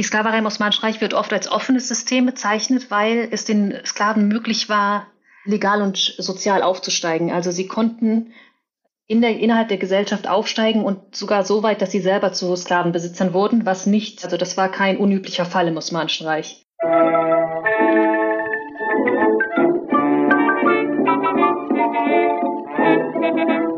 Die Sklaverei im Osmanischen Reich wird oft als offenes System bezeichnet, weil es den Sklaven möglich war, legal und sozial aufzusteigen. Also sie konnten in der, innerhalb der Gesellschaft aufsteigen und sogar so weit, dass sie selber zu Sklavenbesitzern wurden, was nicht, also das war kein unüblicher Fall im Osmanischen Reich. Diese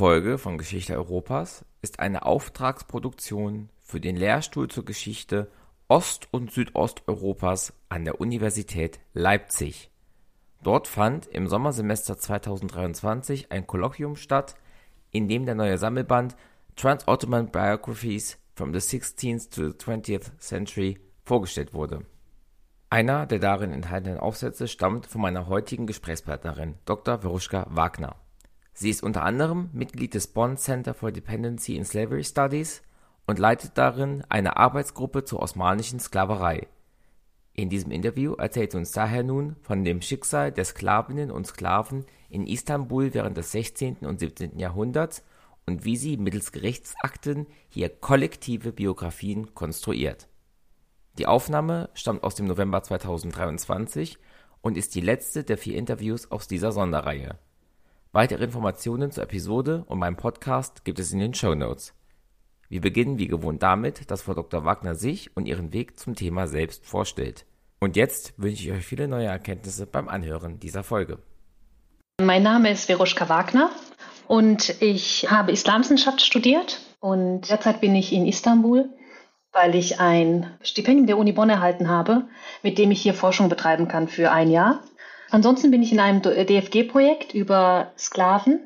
Folge von Geschichte Europas ist eine Auftragsproduktion für den Lehrstuhl zur Geschichte Ost- und Südosteuropas an der Universität Leipzig. Dort fand im Sommersemester 2023 ein Kolloquium statt, in dem der neue Sammelband Trans-Ottoman Biographies from the 16th to the 20th Century vorgestellt wurde. Einer der darin enthaltenen Aufsätze stammt von meiner heutigen Gesprächspartnerin Dr. Veruschka Wagner. Sie ist unter anderem Mitglied des Bonn Center for Dependency and Slavery Studies und leitet darin eine Arbeitsgruppe zur osmanischen Sklaverei. In diesem Interview erzählt sie uns daher nun von dem Schicksal der Sklavinnen und Sklaven in Istanbul während des 16. und 17. Jahrhunderts und wie sie mittels Gerichtsakten hier kollektive Biografien konstruiert. Die Aufnahme stammt aus dem November 2023 und ist die letzte der vier Interviews aus dieser Sonderreihe. Weitere Informationen zur Episode und meinem Podcast gibt es in den Show Notes. Wir beginnen wie gewohnt damit, dass Frau Dr. Wagner sich und ihren Weg zum Thema selbst vorstellt. Und jetzt wünsche ich euch viele neue Erkenntnisse beim Anhören dieser Folge. Mein Name ist Veruschka Wagner und ich habe Islamwissenschaft studiert und derzeit bin ich in Istanbul, weil ich ein Stipendium der Uni Bonn erhalten habe, mit dem ich hier Forschung betreiben kann für ein Jahr. Ansonsten bin ich in einem DFG-Projekt über Sklaven.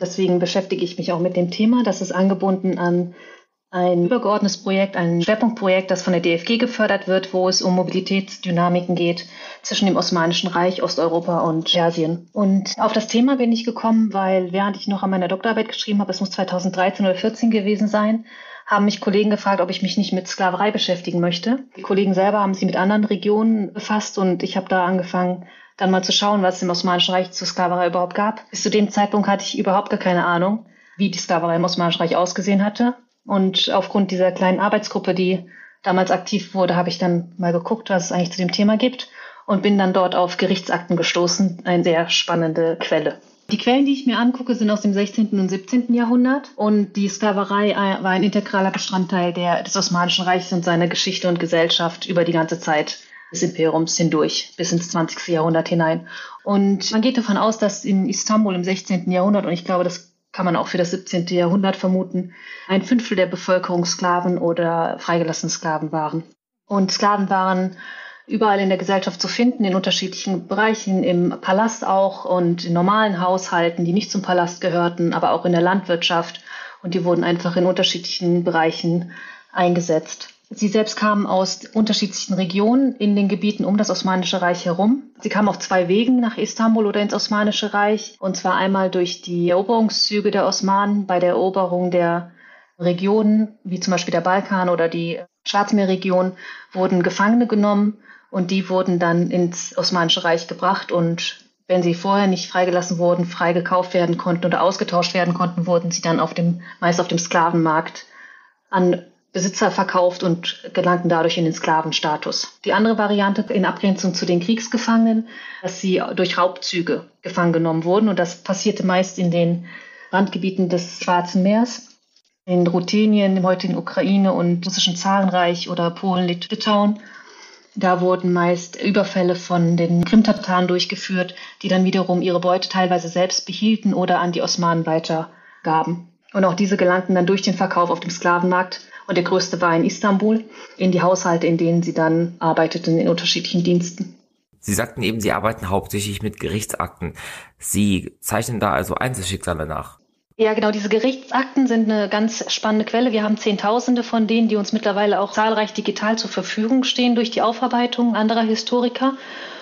Deswegen beschäftige ich mich auch mit dem Thema. Das ist angebunden an ein übergeordnetes Projekt, ein Schwerpunktprojekt, das von der DFG gefördert wird, wo es um Mobilitätsdynamiken geht zwischen dem Osmanischen Reich, Osteuropa und Persien. Und auf das Thema bin ich gekommen, weil während ich noch an meiner Doktorarbeit geschrieben habe, es muss 2013 oder 2014 gewesen sein, haben mich Kollegen gefragt, ob ich mich nicht mit Sklaverei beschäftigen möchte. Die Kollegen selber haben sich mit anderen Regionen befasst und ich habe da angefangen, dann mal zu schauen, was es im Osmanischen Reich zur Sklaverei überhaupt gab. Bis zu dem Zeitpunkt hatte ich überhaupt gar keine Ahnung, wie die Sklaverei im Osmanischen Reich ausgesehen hatte. Und aufgrund dieser kleinen Arbeitsgruppe, die damals aktiv wurde, habe ich dann mal geguckt, was es eigentlich zu dem Thema gibt und bin dann dort auf Gerichtsakten gestoßen, eine sehr spannende Quelle. Die Quellen, die ich mir angucke, sind aus dem 16. und 17. Jahrhundert und die Sklaverei äh, war ein integraler Bestandteil der, des Osmanischen Reichs und seiner Geschichte und Gesellschaft über die ganze Zeit des Imperiums hindurch bis ins 20. Jahrhundert hinein. Und man geht davon aus, dass in Istanbul im 16. Jahrhundert, und ich glaube, das kann man auch für das 17. Jahrhundert vermuten, ein Fünftel der Bevölkerung Sklaven oder freigelassene Sklaven waren. Und Sklaven waren überall in der Gesellschaft zu finden, in unterschiedlichen Bereichen, im Palast auch und in normalen Haushalten, die nicht zum Palast gehörten, aber auch in der Landwirtschaft. Und die wurden einfach in unterschiedlichen Bereichen eingesetzt. Sie selbst kamen aus unterschiedlichen Regionen in den Gebieten um das Osmanische Reich herum. Sie kamen auf zwei Wegen nach Istanbul oder ins Osmanische Reich. Und zwar einmal durch die Eroberungszüge der Osmanen bei der Eroberung der Regionen, wie zum Beispiel der Balkan oder die Schwarzmeerregion, wurden Gefangene genommen und die wurden dann ins Osmanische Reich gebracht und wenn sie vorher nicht freigelassen wurden, frei gekauft werden konnten oder ausgetauscht werden konnten, wurden sie dann auf dem, meist auf dem Sklavenmarkt an Besitzer verkauft und gelangten dadurch in den Sklavenstatus. Die andere Variante in Abgrenzung zu den Kriegsgefangenen, dass sie durch Raubzüge gefangen genommen wurden. Und das passierte meist in den Randgebieten des Schwarzen Meers, in Ruthenien, dem heutigen Ukraine und russischen Zarenreich oder Polen, Litauen. Da wurden meist Überfälle von den Krimtataren durchgeführt, die dann wiederum ihre Beute teilweise selbst behielten oder an die Osmanen weitergaben. Und auch diese gelangten dann durch den Verkauf auf dem Sklavenmarkt und der größte war in Istanbul, in die Haushalte, in denen sie dann arbeiteten, in unterschiedlichen Diensten. Sie sagten eben, Sie arbeiten hauptsächlich mit Gerichtsakten. Sie zeichnen da also Einzelschicksale nach. Ja, genau. Diese Gerichtsakten sind eine ganz spannende Quelle. Wir haben Zehntausende von denen, die uns mittlerweile auch zahlreich digital zur Verfügung stehen durch die Aufarbeitung anderer Historiker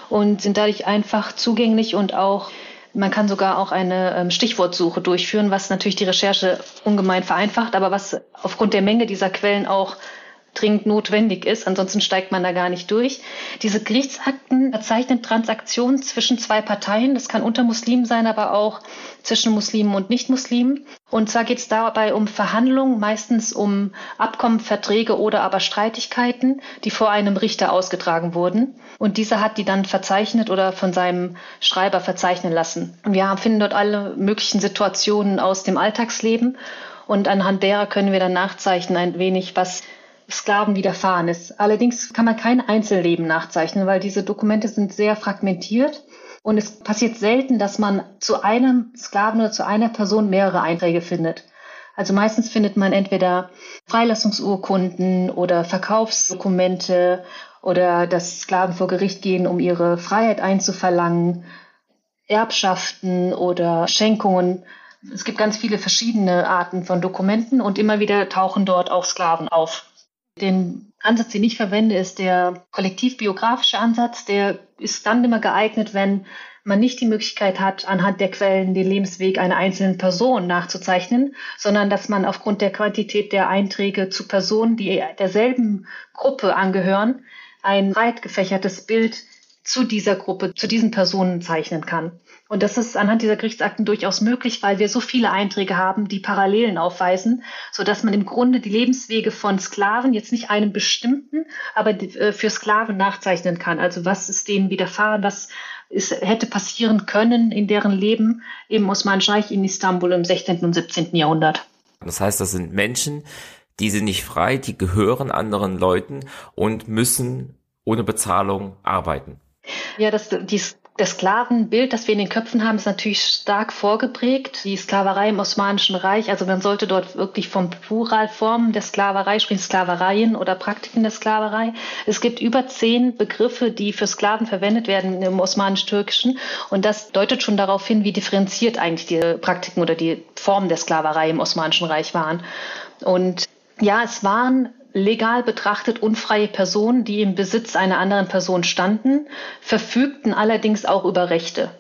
und sind dadurch einfach zugänglich und auch man kann sogar auch eine ähm, Stichwortsuche durchführen, was natürlich die Recherche ungemein vereinfacht, aber was aufgrund der Menge dieser Quellen auch dringend notwendig ist. Ansonsten steigt man da gar nicht durch. Diese Gerichtsakten verzeichnen Transaktionen zwischen zwei Parteien. Das kann unter Muslimen sein, aber auch zwischen Muslimen und Nichtmuslimen. Und zwar geht es dabei um Verhandlungen, meistens um Abkommen, Verträge oder aber Streitigkeiten, die vor einem Richter ausgetragen wurden. Und dieser hat die dann verzeichnet oder von seinem Schreiber verzeichnen lassen. Wir finden dort alle möglichen Situationen aus dem Alltagsleben. Und anhand derer können wir dann nachzeichnen ein wenig, was Sklaven widerfahren ist. Allerdings kann man kein Einzelleben nachzeichnen, weil diese Dokumente sind sehr fragmentiert. Und es passiert selten, dass man zu einem Sklaven oder zu einer Person mehrere Einträge findet. Also meistens findet man entweder Freilassungsurkunden oder Verkaufsdokumente oder dass Sklaven vor Gericht gehen, um ihre Freiheit einzuverlangen, Erbschaften oder Schenkungen. Es gibt ganz viele verschiedene Arten von Dokumenten und immer wieder tauchen dort auch Sklaven auf. Den Ansatz, den ich verwende, ist der kollektiv-biografische Ansatz. Der ist dann immer geeignet, wenn man nicht die Möglichkeit hat, anhand der Quellen den Lebensweg einer einzelnen Person nachzuzeichnen, sondern dass man aufgrund der Quantität der Einträge zu Personen, die derselben Gruppe angehören, ein breit gefächertes Bild zu dieser Gruppe, zu diesen Personen zeichnen kann. Und das ist anhand dieser Gerichtsakten durchaus möglich, weil wir so viele Einträge haben, die Parallelen aufweisen, sodass man im Grunde die Lebenswege von Sklaven jetzt nicht einem bestimmten, aber äh, für Sklaven nachzeichnen kann. Also was ist denen widerfahren, was ist, hätte passieren können in deren Leben im Osmanischen Reich in Istanbul im 16. und 17. Jahrhundert. Das heißt, das sind Menschen, die sind nicht frei, die gehören anderen Leuten und müssen ohne Bezahlung arbeiten. Ja, das, die das Sklavenbild, das wir in den Köpfen haben, ist natürlich stark vorgeprägt. Die Sklaverei im Osmanischen Reich, also man sollte dort wirklich vom Pluralformen der Sklaverei sprechen, Sklavereien oder Praktiken der Sklaverei. Es gibt über zehn Begriffe, die für Sklaven verwendet werden im Osmanisch-Türkischen. Und das deutet schon darauf hin, wie differenziert eigentlich die Praktiken oder die Formen der Sklaverei im Osmanischen Reich waren. Und ja, es waren legal betrachtet unfreie Personen, die im Besitz einer anderen Person standen, verfügten allerdings auch über Rechte.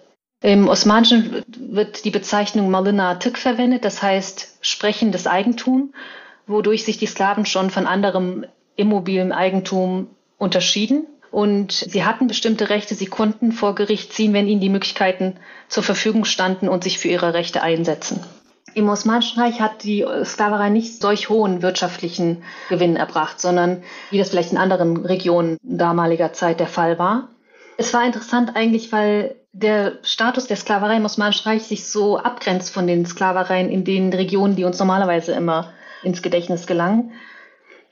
Im Osmanischen wird die Bezeichnung Malina Tık verwendet, das heißt sprechendes Eigentum, wodurch sich die Sklaven schon von anderem immobilem Eigentum unterschieden. Und sie hatten bestimmte Rechte, sie konnten vor Gericht ziehen, wenn ihnen die Möglichkeiten zur Verfügung standen und sich für ihre Rechte einsetzen. Im Osmanischen Reich hat die Sklaverei nicht solch hohen wirtschaftlichen Gewinn erbracht, sondern wie das vielleicht in anderen Regionen damaliger Zeit der Fall war. Es war interessant eigentlich, weil der Status der Sklaverei im Osmanischen Reich sich so abgrenzt von den Sklavereien in den Regionen, die uns normalerweise immer ins Gedächtnis gelangen.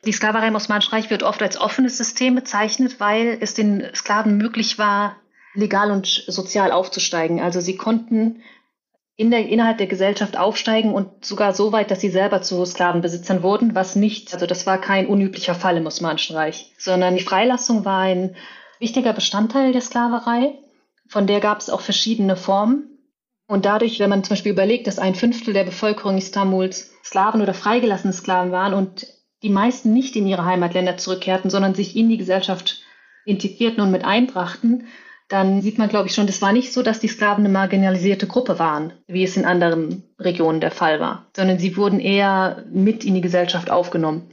Die Sklaverei im Osmanischen Reich wird oft als offenes System bezeichnet, weil es den Sklaven möglich war, legal und sozial aufzusteigen. Also sie konnten in der, innerhalb der Gesellschaft aufsteigen und sogar so weit, dass sie selber zu Sklavenbesitzern wurden, was nicht, also das war kein unüblicher Fall im Osmanischen Reich, sondern die Freilassung war ein wichtiger Bestandteil der Sklaverei. Von der gab es auch verschiedene Formen. Und dadurch, wenn man zum Beispiel überlegt, dass ein Fünftel der Bevölkerung Istanbuls Sklaven oder freigelassene Sklaven waren und die meisten nicht in ihre Heimatländer zurückkehrten, sondern sich in die Gesellschaft integrierten und mit einbrachten, dann sieht man, glaube ich, schon, das war nicht so, dass die Sklaven eine marginalisierte Gruppe waren, wie es in anderen Regionen der Fall war, sondern sie wurden eher mit in die Gesellschaft aufgenommen.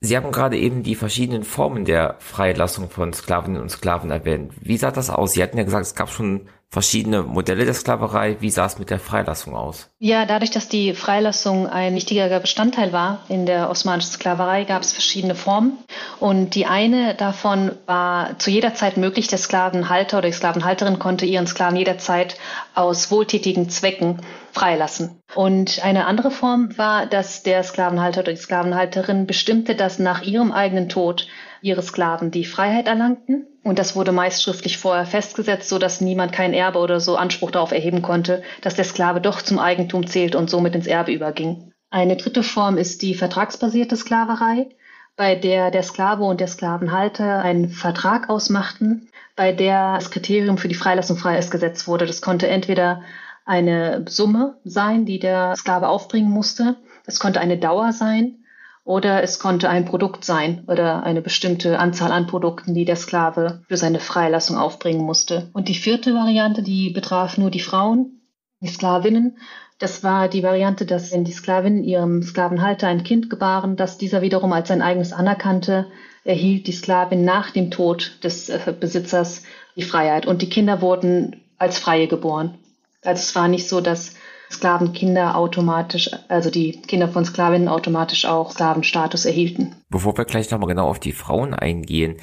Sie haben gerade eben die verschiedenen Formen der Freilassung von Sklavinnen und Sklaven erwähnt. Wie sah das aus? Sie hatten ja gesagt, es gab schon verschiedene Modelle der Sklaverei. Wie sah es mit der Freilassung aus? Ja, dadurch, dass die Freilassung ein wichtiger Bestandteil war in der osmanischen Sklaverei, gab es verschiedene Formen. Und die eine davon war zu jeder Zeit möglich. Der Sklavenhalter oder die Sklavenhalterin konnte ihren Sklaven jederzeit aus wohltätigen Zwecken freilassen. Und eine andere Form war, dass der Sklavenhalter oder die Sklavenhalterin bestimmte, dass nach ihrem eigenen Tod ihre Sklaven die Freiheit erlangten. Und das wurde meist schriftlich vorher festgesetzt, so dass niemand kein Erbe oder so Anspruch darauf erheben konnte, dass der Sklave doch zum Eigentum zählt und somit ins Erbe überging. Eine dritte Form ist die vertragsbasierte Sklaverei, bei der der Sklave und der Sklavenhalter einen Vertrag ausmachten, bei der das Kriterium für die Freilassung freies gesetzt wurde. Das konnte entweder eine Summe sein, die der Sklave aufbringen musste. Es konnte eine Dauer sein oder es konnte ein Produkt sein oder eine bestimmte Anzahl an Produkten, die der Sklave für seine Freilassung aufbringen musste. Und die vierte Variante, die betraf nur die Frauen, die Sklavinnen. Das war die Variante, dass wenn die Sklavinnen ihrem Sklavenhalter ein Kind gebaren, dass dieser wiederum als sein eigenes anerkannte, erhielt die Sklavin nach dem Tod des äh, Besitzers die Freiheit. Und die Kinder wurden als Freie geboren. Also es war nicht so, dass Sklavenkinder automatisch, also die Kinder von Sklavinnen automatisch auch Sklavenstatus erhielten. Bevor wir gleich nochmal genau auf die Frauen eingehen,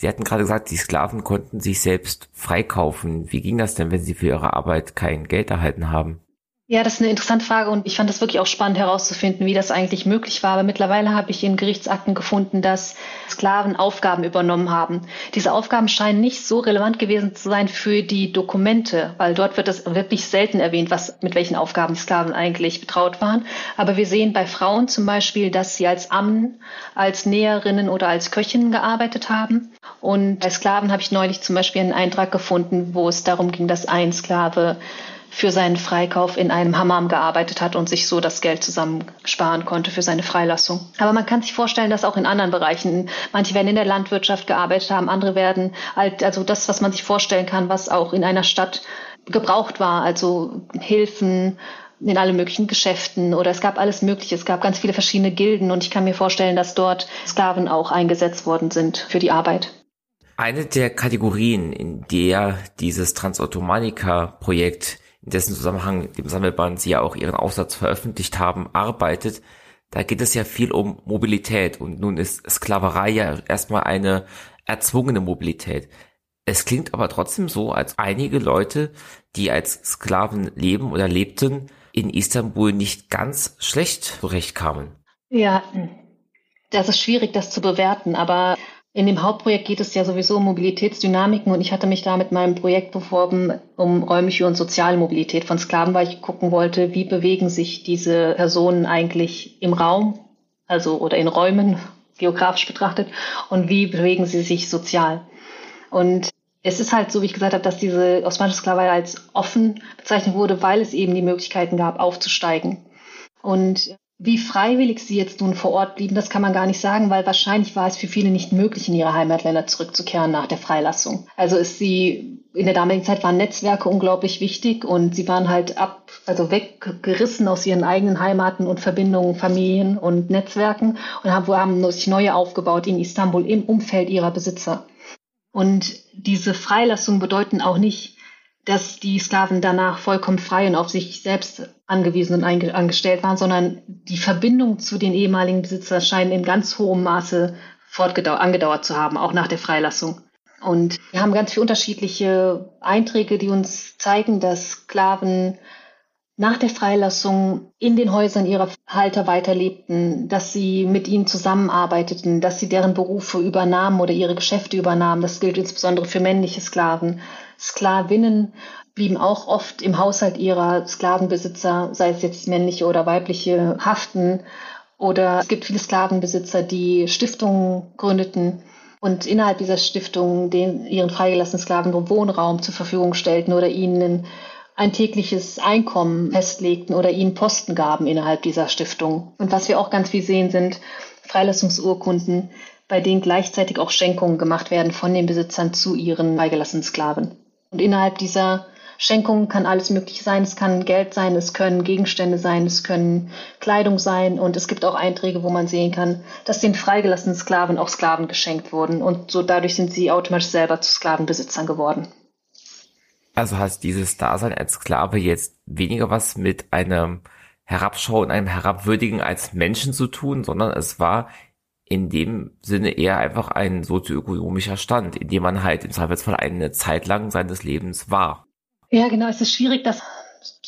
Sie hatten gerade gesagt, die Sklaven konnten sich selbst freikaufen. Wie ging das denn, wenn sie für ihre Arbeit kein Geld erhalten haben? Ja, das ist eine interessante Frage und ich fand das wirklich auch spannend herauszufinden, wie das eigentlich möglich war. Aber mittlerweile habe ich in Gerichtsakten gefunden, dass Sklaven Aufgaben übernommen haben. Diese Aufgaben scheinen nicht so relevant gewesen zu sein für die Dokumente, weil dort wird es wirklich selten erwähnt, was, mit welchen Aufgaben Sklaven eigentlich betraut waren. Aber wir sehen bei Frauen zum Beispiel, dass sie als Ammen, als Näherinnen oder als Köchinnen gearbeitet haben. Und bei Sklaven habe ich neulich zum Beispiel einen Eintrag gefunden, wo es darum ging, dass ein Sklave für seinen Freikauf in einem Hammam gearbeitet hat und sich so das Geld zusammensparen konnte für seine Freilassung. Aber man kann sich vorstellen, dass auch in anderen Bereichen, manche werden in der Landwirtschaft gearbeitet haben, andere werden halt, also das, was man sich vorstellen kann, was auch in einer Stadt gebraucht war, also Hilfen, in alle möglichen Geschäften oder es gab alles Mögliche. Es gab ganz viele verschiedene Gilden und ich kann mir vorstellen, dass dort Sklaven auch eingesetzt worden sind für die Arbeit. Eine der Kategorien, in der dieses Transautomanica-Projekt in dessen Zusammenhang dem Sammelband Sie ja auch Ihren Aufsatz veröffentlicht haben, arbeitet, da geht es ja viel um Mobilität und nun ist Sklaverei ja erstmal eine erzwungene Mobilität. Es klingt aber trotzdem so, als einige Leute, die als Sklaven leben oder lebten, in Istanbul nicht ganz schlecht zurechtkamen. Ja, das ist schwierig, das zu bewerten, aber in dem Hauptprojekt geht es ja sowieso um Mobilitätsdynamiken und ich hatte mich da mit meinem Projekt beworben um räumliche und soziale Mobilität von Sklaven, weil ich gucken wollte, wie bewegen sich diese Personen eigentlich im Raum, also oder in Räumen, geografisch betrachtet, und wie bewegen sie sich sozial. Und es ist halt so, wie ich gesagt habe, dass diese osmanische Sklaverei als offen bezeichnet wurde, weil es eben die Möglichkeiten gab, aufzusteigen. Und wie freiwillig sie jetzt nun vor Ort blieben, das kann man gar nicht sagen, weil wahrscheinlich war es für viele nicht möglich, in ihre Heimatländer zurückzukehren nach der Freilassung. Also ist sie, in der damaligen Zeit waren Netzwerke unglaublich wichtig und sie waren halt ab, also weggerissen aus ihren eigenen Heimaten und Verbindungen, Familien und Netzwerken und haben, haben sich neue aufgebaut in Istanbul im Umfeld ihrer Besitzer. Und diese Freilassungen bedeuten auch nicht, dass die Sklaven danach vollkommen frei und auf sich selbst angewiesen und angestellt waren, sondern die Verbindung zu den ehemaligen Besitzern scheinen in ganz hohem Maße angedauert zu haben, auch nach der Freilassung. Und wir haben ganz viele unterschiedliche Einträge, die uns zeigen, dass Sklaven nach der Freilassung in den Häusern ihrer Halter weiterlebten, dass sie mit ihnen zusammenarbeiteten, dass sie deren Berufe übernahmen oder ihre Geschäfte übernahmen. Das gilt insbesondere für männliche Sklaven. Sklavinnen blieben auch oft im Haushalt ihrer Sklavenbesitzer, sei es jetzt männliche oder weibliche, haften. Oder es gibt viele Sklavenbesitzer, die Stiftungen gründeten und innerhalb dieser Stiftungen den ihren freigelassenen Sklaven Wohnraum zur Verfügung stellten oder ihnen ein tägliches Einkommen festlegten oder ihnen Posten gaben innerhalb dieser Stiftung. Und was wir auch ganz viel sehen, sind Freilassungsurkunden, bei denen gleichzeitig auch Schenkungen gemacht werden von den Besitzern zu ihren freigelassenen Sklaven. Und innerhalb dieser Schenkungen kann alles Mögliche sein. Es kann Geld sein, es können Gegenstände sein, es können Kleidung sein. Und es gibt auch Einträge, wo man sehen kann, dass den freigelassenen Sklaven auch Sklaven geschenkt wurden. Und so dadurch sind sie automatisch selber zu Sklavenbesitzern geworden. Also hat dieses Dasein als Sklave jetzt weniger was mit einem Herabschau und einem Herabwürdigen als Menschen zu tun, sondern es war in dem Sinne eher einfach ein sozioökonomischer Stand, in dem man halt im Zweifelsfall eine Zeit lang seines Lebens war. Ja, genau. Es ist schwierig, das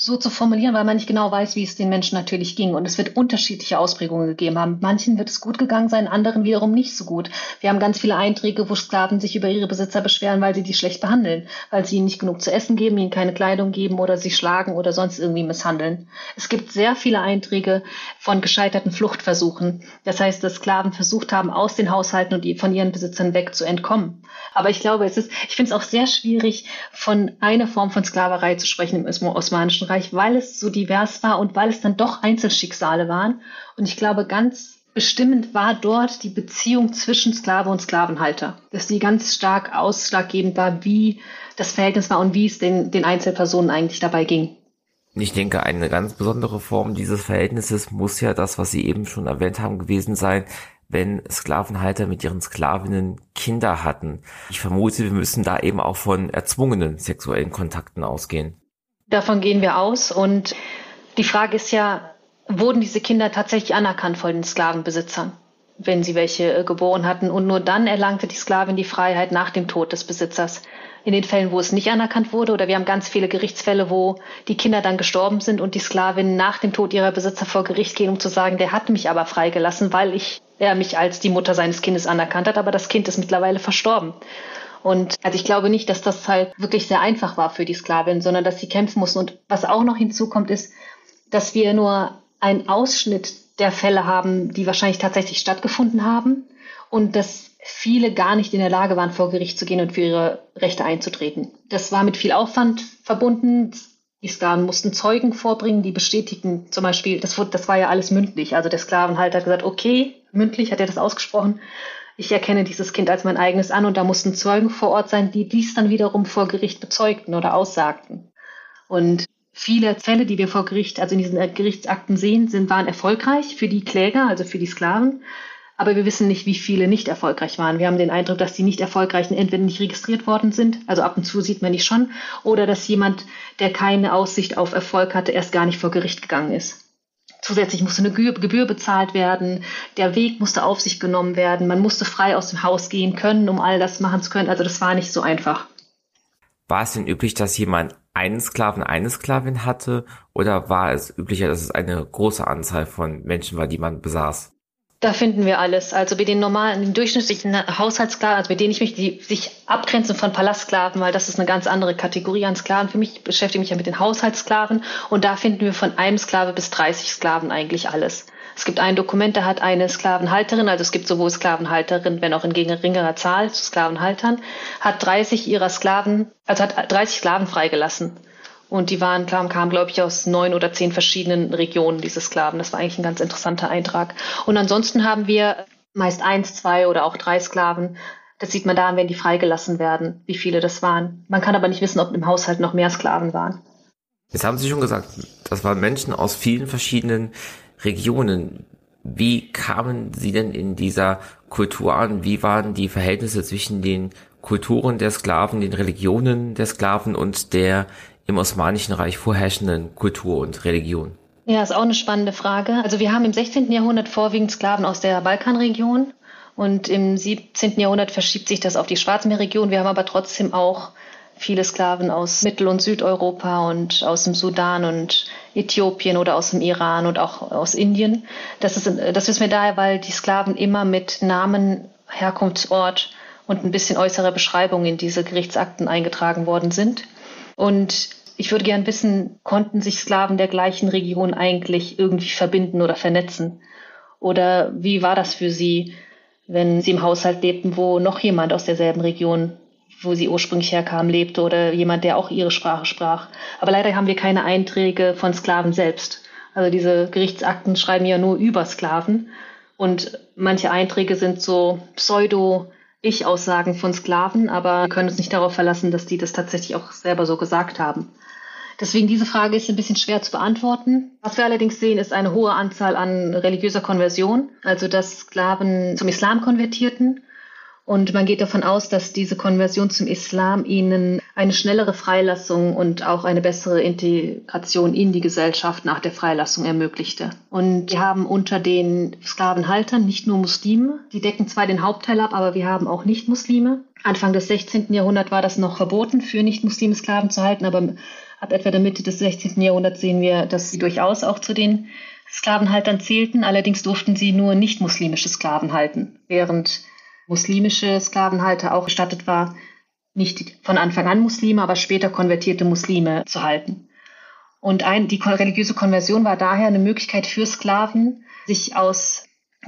so zu formulieren, weil man nicht genau weiß, wie es den Menschen natürlich ging. Und es wird unterschiedliche Ausprägungen gegeben haben. Manchen wird es gut gegangen sein, anderen wiederum nicht so gut. Wir haben ganz viele Einträge, wo Sklaven sich über ihre Besitzer beschweren, weil sie die schlecht behandeln, weil sie ihnen nicht genug zu essen geben, ihnen keine Kleidung geben oder sie schlagen oder sonst irgendwie misshandeln. Es gibt sehr viele Einträge von gescheiterten Fluchtversuchen. Das heißt, dass Sklaven versucht haben, aus den Haushalten und von ihren Besitzern weg zu entkommen. Aber ich glaube, es ist, ich finde es auch sehr schwierig, von einer Form von Sklaverei zu sprechen im osmanischen Osmanischen Reich, weil es so divers war und weil es dann doch Einzelschicksale waren. Und ich glaube, ganz bestimmend war dort die Beziehung zwischen Sklave und Sklavenhalter, dass die ganz stark ausschlaggebend war, wie das Verhältnis war und wie es den, den Einzelpersonen eigentlich dabei ging. Ich denke, eine ganz besondere Form dieses Verhältnisses muss ja das, was Sie eben schon erwähnt haben, gewesen sein, wenn Sklavenhalter mit ihren Sklavinnen Kinder hatten. Ich vermute, wir müssen da eben auch von erzwungenen sexuellen Kontakten ausgehen. Davon gehen wir aus und die Frage ist ja, wurden diese Kinder tatsächlich anerkannt von den Sklavenbesitzern, wenn sie welche äh, geboren hatten. Und nur dann erlangte die Sklavin die Freiheit nach dem Tod des Besitzers. In den Fällen, wo es nicht anerkannt wurde, oder wir haben ganz viele Gerichtsfälle, wo die Kinder dann gestorben sind und die Sklavinnen nach dem Tod ihrer Besitzer vor Gericht gehen, um zu sagen, der hat mich aber freigelassen, weil ich, er mich als die Mutter seines Kindes anerkannt hat, aber das Kind ist mittlerweile verstorben. Und also ich glaube nicht, dass das halt wirklich sehr einfach war für die Sklavin, sondern dass sie kämpfen mussten. Und was auch noch hinzukommt, ist, dass wir nur einen Ausschnitt der Fälle haben, die wahrscheinlich tatsächlich stattgefunden haben und dass viele gar nicht in der Lage waren, vor Gericht zu gehen und für ihre Rechte einzutreten. Das war mit viel Aufwand verbunden. Die Sklaven mussten Zeugen vorbringen, die bestätigten zum Beispiel, das, wurde, das war ja alles mündlich. Also der Sklavenhalter hat gesagt, okay, mündlich hat er das ausgesprochen. Ich erkenne dieses Kind als mein eigenes an und da mussten Zeugen vor Ort sein, die dies dann wiederum vor Gericht bezeugten oder aussagten. Und Viele Fälle, die wir vor Gericht, also in diesen äh, Gerichtsakten sehen, sind, waren erfolgreich für die Kläger, also für die Sklaven. Aber wir wissen nicht, wie viele nicht erfolgreich waren. Wir haben den Eindruck, dass die nicht erfolgreichen entweder nicht registriert worden sind, also ab und zu sieht man die schon, oder dass jemand, der keine Aussicht auf Erfolg hatte, erst gar nicht vor Gericht gegangen ist. Zusätzlich musste eine Gebühr bezahlt werden, der Weg musste auf sich genommen werden, man musste frei aus dem Haus gehen können, um all das machen zu können. Also das war nicht so einfach. War es denn üblich, dass jemand einen Sklaven, eine Sklavin hatte? Oder war es üblicher, dass es eine große Anzahl von Menschen war, die man besaß? Da finden wir alles. Also bei den normalen, den durchschnittlichen Haushaltssklaven, also bei denen ich mich, die sich abgrenzen von Palastsklaven, weil das ist eine ganz andere Kategorie an Sklaven. Für mich beschäftige mich ja mit den Haushaltssklaven und da finden wir von einem Sklave bis 30 Sklaven eigentlich alles. Es gibt ein Dokument, da hat eine Sklavenhalterin, also es gibt sowohl Sklavenhalterin, wenn auch in geringerer Zahl zu Sklavenhaltern, hat 30 ihrer Sklaven, also hat 30 Sklaven freigelassen. Und die waren, kamen, kamen glaube ich, aus neun oder zehn verschiedenen Regionen, diese Sklaven. Das war eigentlich ein ganz interessanter Eintrag. Und ansonsten haben wir meist eins, zwei oder auch drei Sklaven. Das sieht man da, wenn die freigelassen werden, wie viele das waren. Man kann aber nicht wissen, ob im Haushalt noch mehr Sklaven waren. Jetzt haben Sie schon gesagt, das waren Menschen aus vielen verschiedenen Regionen. Wie kamen Sie denn in dieser Kultur an? Wie waren die Verhältnisse zwischen den Kulturen der Sklaven, den Religionen der Sklaven und der im Osmanischen Reich vorherrschenden Kultur und Religion? Ja, ist auch eine spannende Frage. Also wir haben im 16. Jahrhundert vorwiegend Sklaven aus der Balkanregion und im 17. Jahrhundert verschiebt sich das auf die Schwarzmeerregion. Wir haben aber trotzdem auch viele Sklaven aus Mittel- und Südeuropa und aus dem Sudan und Äthiopien oder aus dem Iran und auch aus Indien. Das, ist, das wissen wir daher, weil die Sklaven immer mit Namen, Herkunftsort und ein bisschen äußere Beschreibung in diese Gerichtsakten eingetragen worden sind. Und ich würde gern wissen, konnten sich Sklaven der gleichen Region eigentlich irgendwie verbinden oder vernetzen? Oder wie war das für sie, wenn sie im Haushalt lebten, wo noch jemand aus derselben Region wo sie ursprünglich herkam, lebte oder jemand, der auch ihre Sprache sprach. Aber leider haben wir keine Einträge von Sklaven selbst. Also diese Gerichtsakten schreiben ja nur über Sklaven und manche Einträge sind so Pseudo-Ich-Aussagen von Sklaven, aber wir können uns nicht darauf verlassen, dass die das tatsächlich auch selber so gesagt haben. Deswegen diese Frage ist ein bisschen schwer zu beantworten. Was wir allerdings sehen, ist eine hohe Anzahl an religiöser Konversion, also dass Sklaven zum Islam konvertierten und man geht davon aus, dass diese Konversion zum Islam ihnen eine schnellere Freilassung und auch eine bessere Integration in die Gesellschaft nach der Freilassung ermöglichte. Und wir haben unter den Sklavenhaltern nicht nur Muslime, die decken zwar den Hauptteil ab, aber wir haben auch Nicht-Muslime. Anfang des 16. Jahrhunderts war das noch verboten, für Nicht-Muslime Sklaven zu halten, aber ab etwa der Mitte des 16. Jahrhunderts sehen wir, dass sie durchaus auch zu den Sklavenhaltern zählten. Allerdings durften sie nur nicht-muslimische Sklaven halten, während muslimische Sklavenhalter auch gestattet war, nicht von Anfang an Muslime, aber später konvertierte Muslime zu halten. Und ein, die religiöse Konversion war daher eine Möglichkeit für Sklaven, sich aus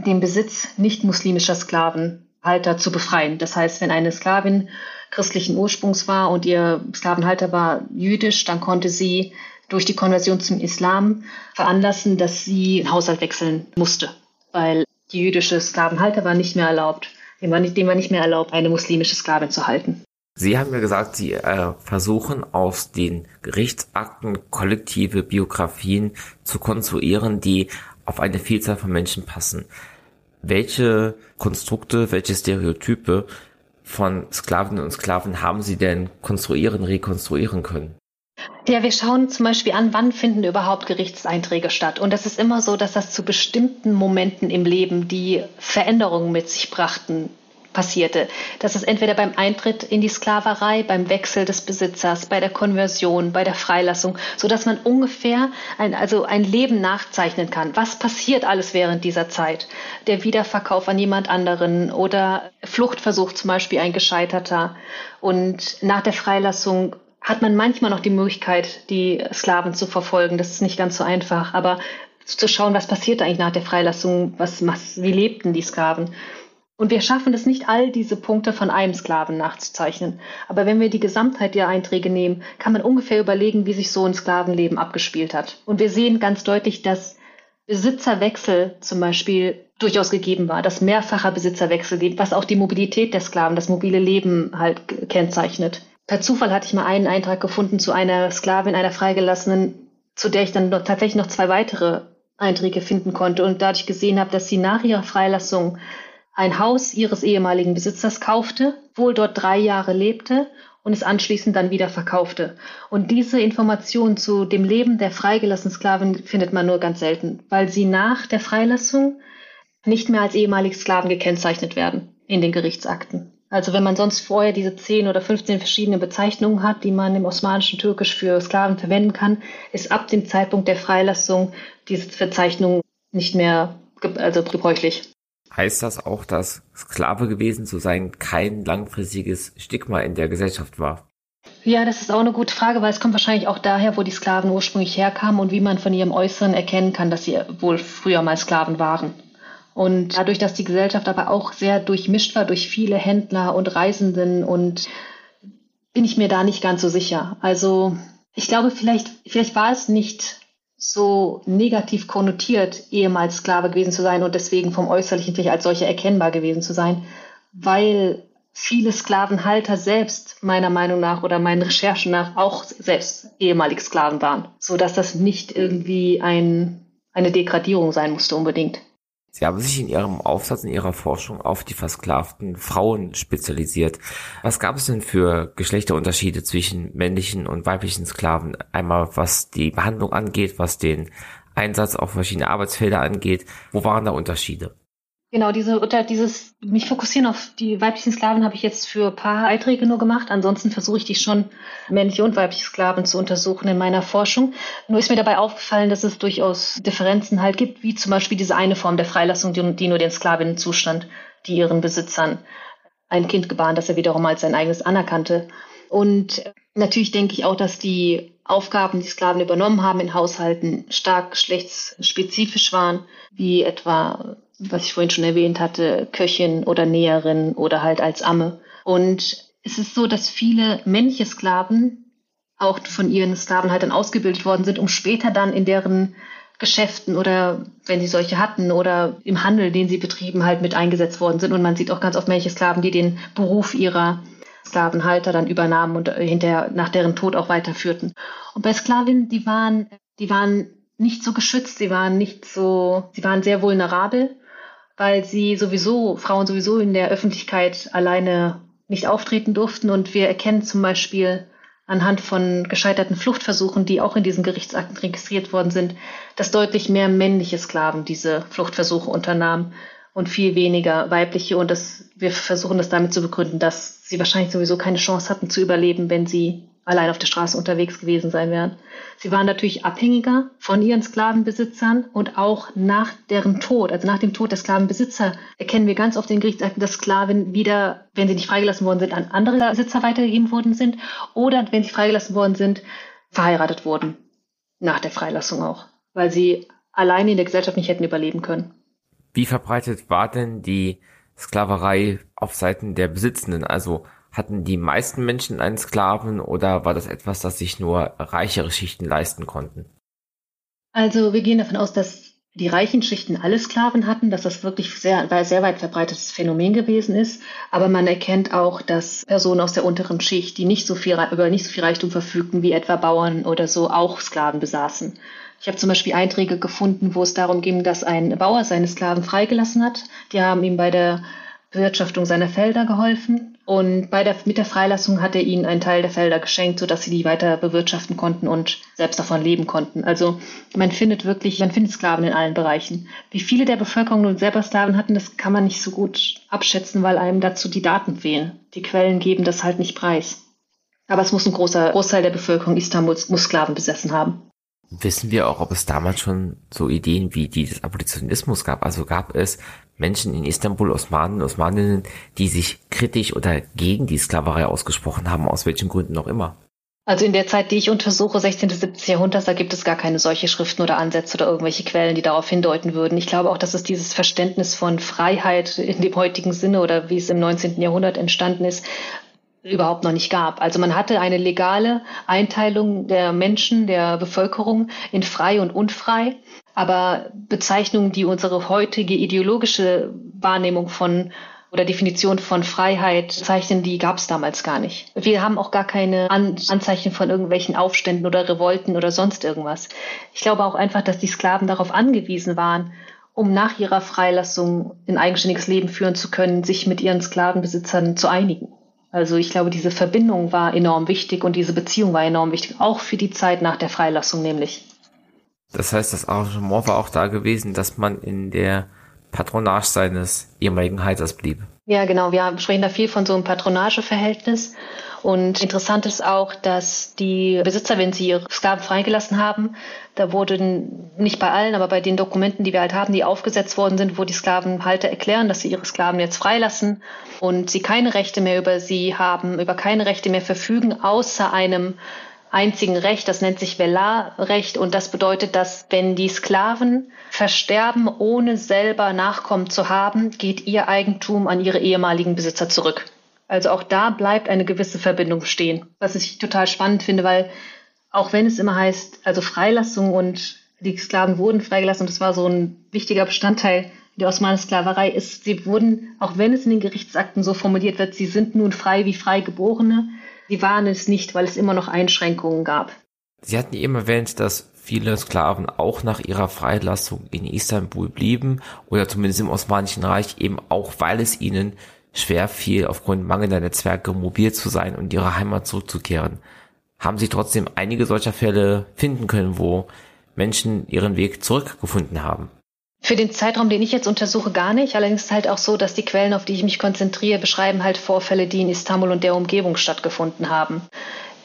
dem Besitz nicht-muslimischer Sklavenhalter zu befreien. Das heißt, wenn eine Sklavin christlichen Ursprungs war und ihr Sklavenhalter war jüdisch, dann konnte sie durch die Konversion zum Islam veranlassen, dass sie den Haushalt wechseln musste, weil die jüdische Sklavenhalter war nicht mehr erlaubt. Dem war nicht, dem war nicht mehr erlaubt, eine muslimische Sklavin zu halten. Sie haben mir gesagt, Sie äh, versuchen aus den Gerichtsakten kollektive Biografien zu konstruieren, die auf eine Vielzahl von Menschen passen. Welche Konstrukte, welche Stereotype von Sklavinnen und Sklaven haben Sie denn konstruieren, rekonstruieren können? Ja, wir schauen zum Beispiel an, wann finden überhaupt Gerichtseinträge statt. Und das ist immer so, dass das zu bestimmten Momenten im Leben, die Veränderungen mit sich brachten, passierte. Das ist entweder beim Eintritt in die Sklaverei, beim Wechsel des Besitzers, bei der Konversion, bei der Freilassung, so dass man ungefähr ein, also ein Leben nachzeichnen kann. Was passiert alles während dieser Zeit? Der Wiederverkauf an jemand anderen oder Fluchtversuch zum Beispiel ein gescheiterter. Und nach der Freilassung hat man manchmal noch die Möglichkeit, die Sklaven zu verfolgen. Das ist nicht ganz so einfach, aber zu schauen, was passiert eigentlich nach der Freilassung, was, was, wie lebten die Sklaven. Und wir schaffen es nicht, all diese Punkte von einem Sklaven nachzuzeichnen. Aber wenn wir die Gesamtheit der Einträge nehmen, kann man ungefähr überlegen, wie sich so ein Sklavenleben abgespielt hat. Und wir sehen ganz deutlich, dass Besitzerwechsel zum Beispiel durchaus gegeben war, dass mehrfacher Besitzerwechsel gibt, was auch die Mobilität der Sklaven, das mobile Leben halt kennzeichnet. Per Zufall hatte ich mal einen Eintrag gefunden zu einer Sklavin, einer Freigelassenen, zu der ich dann noch, tatsächlich noch zwei weitere Einträge finden konnte und dadurch gesehen habe, dass sie nach ihrer Freilassung ein Haus ihres ehemaligen Besitzers kaufte, wohl dort drei Jahre lebte und es anschließend dann wieder verkaufte. Und diese Information zu dem Leben der freigelassenen Sklaven findet man nur ganz selten, weil sie nach der Freilassung nicht mehr als ehemalige Sklaven gekennzeichnet werden in den Gerichtsakten. Also wenn man sonst vorher diese 10 oder 15 verschiedene Bezeichnungen hat, die man im osmanischen Türkisch für Sklaven verwenden kann, ist ab dem Zeitpunkt der Freilassung diese Bezeichnung nicht mehr also gebräuchlich heißt das auch, dass Sklave gewesen zu sein kein langfristiges Stigma in der Gesellschaft war? Ja, das ist auch eine gute Frage, weil es kommt wahrscheinlich auch daher, wo die Sklaven ursprünglich herkamen und wie man von ihrem Äußeren erkennen kann, dass sie wohl früher mal Sklaven waren. Und dadurch, dass die Gesellschaft aber auch sehr durchmischt war durch viele Händler und Reisenden und bin ich mir da nicht ganz so sicher. Also ich glaube, vielleicht, vielleicht war es nicht so negativ konnotiert, ehemals Sklave gewesen zu sein und deswegen vom Äußerlichen vielleicht als solcher erkennbar gewesen zu sein, weil viele Sklavenhalter selbst meiner Meinung nach oder meinen Recherchen nach auch selbst ehemalig Sklaven waren, so dass das nicht irgendwie ein, eine Degradierung sein musste unbedingt. Sie haben sich in Ihrem Aufsatz, in Ihrer Forschung auf die versklavten Frauen spezialisiert. Was gab es denn für Geschlechterunterschiede zwischen männlichen und weiblichen Sklaven? Einmal was die Behandlung angeht, was den Einsatz auf verschiedene Arbeitsfelder angeht. Wo waren da Unterschiede? Genau, diese, dieses, mich fokussieren auf die weiblichen Sklaven habe ich jetzt für ein paar Einträge nur gemacht. Ansonsten versuche ich die schon männliche und weibliche Sklaven zu untersuchen in meiner Forschung. Nur ist mir dabei aufgefallen, dass es durchaus Differenzen halt gibt, wie zum Beispiel diese eine Form der Freilassung, die, die nur den Sklavinnen zustand, die ihren Besitzern ein Kind gebaren, das er wiederum als sein eigenes anerkannte. Und natürlich denke ich auch, dass die Aufgaben, die Sklaven übernommen haben in Haushalten, stark geschlechtsspezifisch waren, wie etwa was ich vorhin schon erwähnt hatte, Köchin oder Näherin oder halt als Amme. Und es ist so, dass viele männliche Sklaven auch von ihren Sklavenhaltern ausgebildet worden sind, um später dann in deren Geschäften oder wenn sie solche hatten oder im Handel, den sie betrieben, halt mit eingesetzt worden sind. Und man sieht auch ganz oft männliche Sklaven, die den Beruf ihrer Sklavenhalter dann übernahmen und hinterher nach deren Tod auch weiterführten. Und bei Sklavinnen, die waren, die waren nicht so geschützt, sie waren nicht so, sie waren sehr vulnerabel weil sie sowieso, Frauen sowieso in der Öffentlichkeit alleine nicht auftreten durften. Und wir erkennen zum Beispiel anhand von gescheiterten Fluchtversuchen, die auch in diesen Gerichtsakten registriert worden sind, dass deutlich mehr männliche Sklaven diese Fluchtversuche unternahmen und viel weniger weibliche. Und das, wir versuchen das damit zu begründen, dass sie wahrscheinlich sowieso keine Chance hatten zu überleben, wenn sie allein auf der Straße unterwegs gewesen sein werden. Sie waren natürlich abhängiger von ihren Sklavenbesitzern und auch nach deren Tod, also nach dem Tod der Sklavenbesitzer, erkennen wir ganz oft in Gerichtsakten, dass Sklaven wieder, wenn sie nicht freigelassen worden sind, an andere Besitzer weitergegeben worden sind oder wenn sie freigelassen worden sind, verheiratet wurden. Nach der Freilassung auch, weil sie alleine in der Gesellschaft nicht hätten überleben können. Wie verbreitet war denn die Sklaverei auf Seiten der Besitzenden? Also Hatten die meisten Menschen einen Sklaven oder war das etwas, das sich nur reichere Schichten leisten konnten? Also wir gehen davon aus, dass die reichen Schichten alle Sklaven hatten, dass das wirklich sehr, sehr weit verbreitetes Phänomen gewesen ist. Aber man erkennt auch, dass Personen aus der unteren Schicht, die nicht so viel, über nicht so viel Reichtum verfügten, wie etwa Bauern oder so, auch Sklaven besaßen. Ich habe zum Beispiel Einträge gefunden, wo es darum ging, dass ein Bauer seine Sklaven freigelassen hat. Die haben ihm bei der Bewirtschaftung seiner Felder geholfen. Und bei der, mit der Freilassung hat er ihnen einen Teil der Felder geschenkt, sodass sie die weiter bewirtschaften konnten und selbst davon leben konnten. Also man findet wirklich, man findet Sklaven in allen Bereichen. Wie viele der Bevölkerung nun selber Sklaven hatten, das kann man nicht so gut abschätzen, weil einem dazu die Daten fehlen. Die Quellen geben das halt nicht preis. Aber es muss ein großer Großteil der Bevölkerung Istanbuls muss Sklaven besessen haben. Wissen wir auch, ob es damals schon so Ideen wie die des Abolitionismus gab? Also gab es Menschen in Istanbul, Osmanen, Osmaninnen, die sich kritisch oder gegen die Sklaverei ausgesprochen haben, aus welchen Gründen auch immer? Also in der Zeit, die ich untersuche, 16. bis 17. Jahrhundert, da gibt es gar keine solche Schriften oder Ansätze oder irgendwelche Quellen, die darauf hindeuten würden. Ich glaube auch, dass es dieses Verständnis von Freiheit in dem heutigen Sinne oder wie es im 19. Jahrhundert entstanden ist, überhaupt noch nicht gab. Also man hatte eine legale Einteilung der Menschen, der Bevölkerung in frei und unfrei, aber Bezeichnungen, die unsere heutige ideologische Wahrnehmung von oder Definition von Freiheit zeichnen, die gab es damals gar nicht. Wir haben auch gar keine An Anzeichen von irgendwelchen Aufständen oder Revolten oder sonst irgendwas. Ich glaube auch einfach, dass die Sklaven darauf angewiesen waren, um nach ihrer Freilassung ein eigenständiges Leben führen zu können, sich mit ihren Sklavenbesitzern zu einigen. Also ich glaube, diese Verbindung war enorm wichtig und diese Beziehung war enorm wichtig, auch für die Zeit nach der Freilassung nämlich. Das heißt, das Arrangement war auch da gewesen, dass man in der Patronage seines ehemaligen Heizers blieb. Ja, genau. Wir sprechen da viel von so einem Patronageverhältnis. Und interessant ist auch, dass die Besitzer, wenn sie ihre Sklaven freigelassen haben, da wurden nicht bei allen, aber bei den Dokumenten, die wir halt haben, die aufgesetzt worden sind, wo die Sklavenhalter erklären, dass sie ihre Sklaven jetzt freilassen und sie keine Rechte mehr über sie haben, über keine Rechte mehr verfügen, außer einem einzigen Recht, das nennt sich Velar-Recht und das bedeutet, dass wenn die Sklaven versterben, ohne selber Nachkommen zu haben, geht ihr Eigentum an ihre ehemaligen Besitzer zurück. Also auch da bleibt eine gewisse Verbindung bestehen, was ich total spannend finde, weil auch wenn es immer heißt, also Freilassung und die Sklaven wurden freigelassen und das war so ein wichtiger Bestandteil der osmanischen Sklaverei ist, sie wurden, auch wenn es in den Gerichtsakten so formuliert wird, sie sind nun frei wie Freigeborene, sie waren es nicht, weil es immer noch Einschränkungen gab. Sie hatten eben erwähnt, dass viele Sklaven auch nach ihrer Freilassung in Istanbul blieben oder zumindest im Osmanischen Reich eben auch, weil es ihnen schwer fiel, aufgrund mangelnder Netzwerke mobil zu sein und ihre Heimat zurückzukehren. Haben Sie trotzdem einige solcher Fälle finden können, wo Menschen ihren Weg zurückgefunden haben? Für den Zeitraum, den ich jetzt untersuche, gar nicht. Allerdings ist es halt auch so, dass die Quellen, auf die ich mich konzentriere, beschreiben halt Vorfälle, die in Istanbul und der Umgebung stattgefunden haben.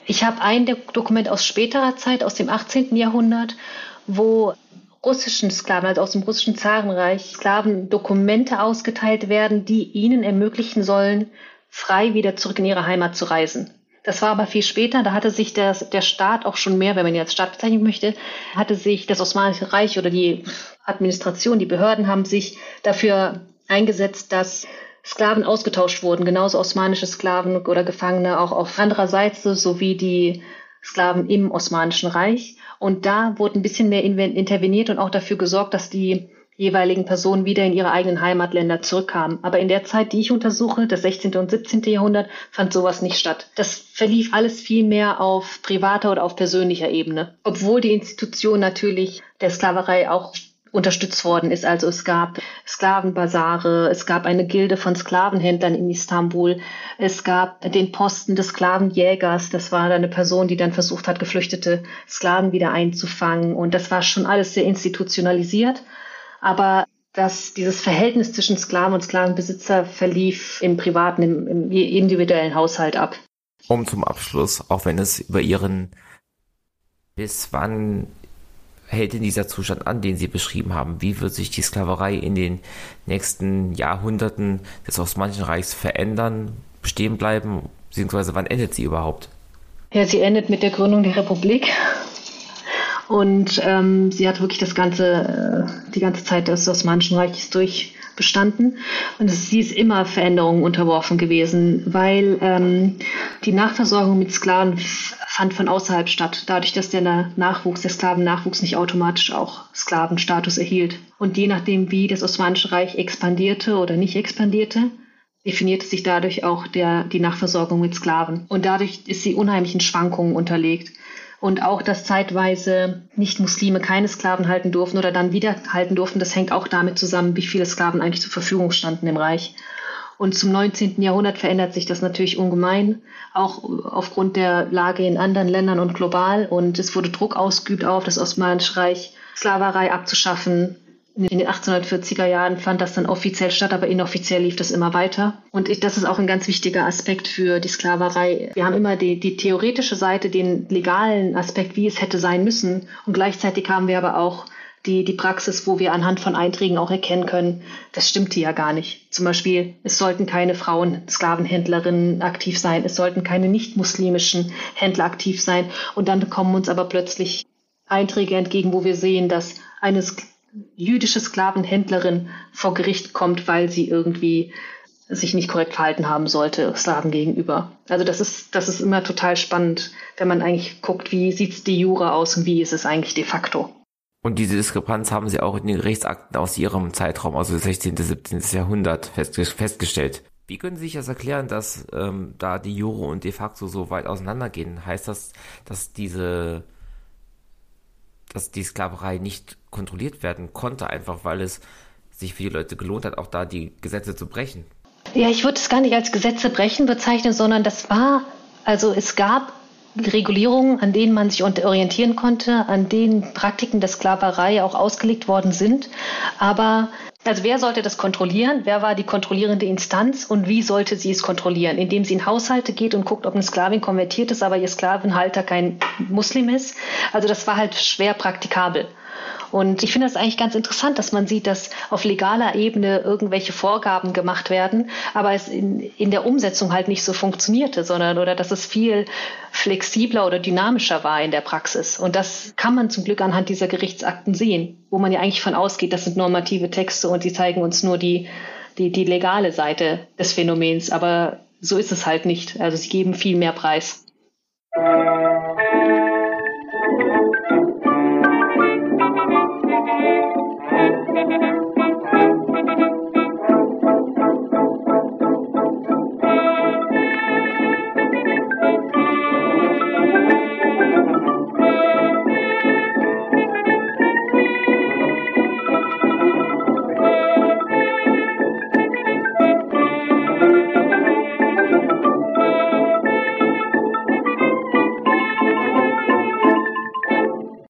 Ich habe ein Dokument aus späterer Zeit, aus dem 18. Jahrhundert, wo russischen Sklaven, also aus dem russischen Zarenreich, Sklaven Dokumente ausgeteilt werden, die ihnen ermöglichen sollen, frei wieder zurück in ihre Heimat zu reisen. Das war aber viel später, da hatte sich der, der Staat auch schon mehr, wenn man ihn als Staat bezeichnen möchte, hatte sich das Osmanische Reich oder die Administration, die Behörden haben sich dafür eingesetzt, dass Sklaven ausgetauscht wurden, genauso osmanische Sklaven oder Gefangene auch auf anderer Seite sowie die Sklaven im Osmanischen Reich. Und da wurde ein bisschen mehr interveniert und auch dafür gesorgt, dass die jeweiligen Personen wieder in ihre eigenen Heimatländer zurückkamen. Aber in der Zeit, die ich untersuche, das 16. und 17. Jahrhundert, fand sowas nicht statt. Das verlief alles viel mehr auf privater oder auf persönlicher Ebene. Obwohl die Institution natürlich der Sklaverei auch unterstützt worden ist. Also es gab Sklavenbasare, es gab eine Gilde von Sklavenhändlern in Istanbul, es gab den Posten des Sklavenjägers, das war eine Person, die dann versucht hat, geflüchtete Sklaven wieder einzufangen. Und das war schon alles sehr institutionalisiert. Aber dass dieses Verhältnis zwischen Sklaven und Sklavenbesitzer verlief im privaten, im, im individuellen Haushalt ab. Um zum Abschluss, auch wenn es über Ihren bis wann hält denn dieser Zustand an, den Sie beschrieben haben? Wie wird sich die Sklaverei in den nächsten Jahrhunderten des Osmanischen Reichs verändern, bestehen bleiben, beziehungsweise wann endet sie überhaupt? Ja, sie endet mit der Gründung der Republik. Und ähm, sie hat wirklich das ganze, äh, die ganze Zeit des Osmanischen Reiches durch bestanden. Und sie ist immer Veränderungen unterworfen gewesen, weil ähm, die Nachversorgung mit Sklaven fand von außerhalb statt, dadurch, dass der Nachwuchs, der Sklavennachwuchs nicht automatisch auch Sklavenstatus erhielt. Und je nachdem, wie das Osmanische Reich expandierte oder nicht expandierte, definierte sich dadurch auch der, die Nachversorgung mit Sklaven. Und dadurch ist sie unheimlichen Schwankungen unterlegt. Und auch, dass zeitweise Nicht-Muslime keine Sklaven halten durften oder dann wieder halten durften, das hängt auch damit zusammen, wie viele Sklaven eigentlich zur Verfügung standen im Reich. Und zum 19. Jahrhundert verändert sich das natürlich ungemein, auch aufgrund der Lage in anderen Ländern und global. Und es wurde Druck ausgeübt auf das Osmanische Reich, Sklaverei abzuschaffen. In den 1840er Jahren fand das dann offiziell statt, aber inoffiziell lief das immer weiter. Und das ist auch ein ganz wichtiger Aspekt für die Sklaverei. Wir haben immer die, die theoretische Seite, den legalen Aspekt, wie es hätte sein müssen. Und gleichzeitig haben wir aber auch die, die Praxis, wo wir anhand von Einträgen auch erkennen können, das stimmte ja gar nicht. Zum Beispiel, es sollten keine Frauen Sklavenhändlerinnen aktiv sein, es sollten keine nicht-muslimischen Händler aktiv sein. Und dann kommen uns aber plötzlich Einträge entgegen, wo wir sehen, dass eine jüdische Sklavenhändlerin vor Gericht kommt, weil sie irgendwie sich nicht korrekt verhalten haben sollte, Slaven gegenüber. Also das ist, das ist immer total spannend, wenn man eigentlich guckt, wie sieht die Jura aus und wie ist es eigentlich de facto. Und diese Diskrepanz haben sie auch in den Gerichtsakten aus ihrem Zeitraum, also 16. 17. Jahrhundert, festgestellt. Wie können Sie sich das erklären, dass ähm, da die Jure und de facto so weit auseinandergehen? Heißt das, dass diese, dass die Sklaverei nicht kontrolliert werden konnte, einfach weil es sich für die Leute gelohnt hat, auch da die Gesetze zu brechen? Ja, ich würde es gar nicht als Gesetze brechen bezeichnen, sondern das war, also es gab Regulierungen, an denen man sich orientieren konnte, an denen Praktiken der Sklaverei auch ausgelegt worden sind. Aber also wer sollte das kontrollieren? Wer war die kontrollierende Instanz und wie sollte sie es kontrollieren? Indem sie in Haushalte geht und guckt, ob eine Sklavin konvertiert ist, aber ihr Sklavenhalter kein Muslim ist. Also das war halt schwer praktikabel. Und ich finde das eigentlich ganz interessant, dass man sieht, dass auf legaler Ebene irgendwelche Vorgaben gemacht werden, aber es in, in der Umsetzung halt nicht so funktionierte, sondern oder dass es viel flexibler oder dynamischer war in der Praxis. Und das kann man zum Glück anhand dieser Gerichtsakten sehen, wo man ja eigentlich von ausgeht, das sind normative Texte und die zeigen uns nur die, die, die legale Seite des Phänomens. Aber so ist es halt nicht. Also sie geben viel mehr Preis.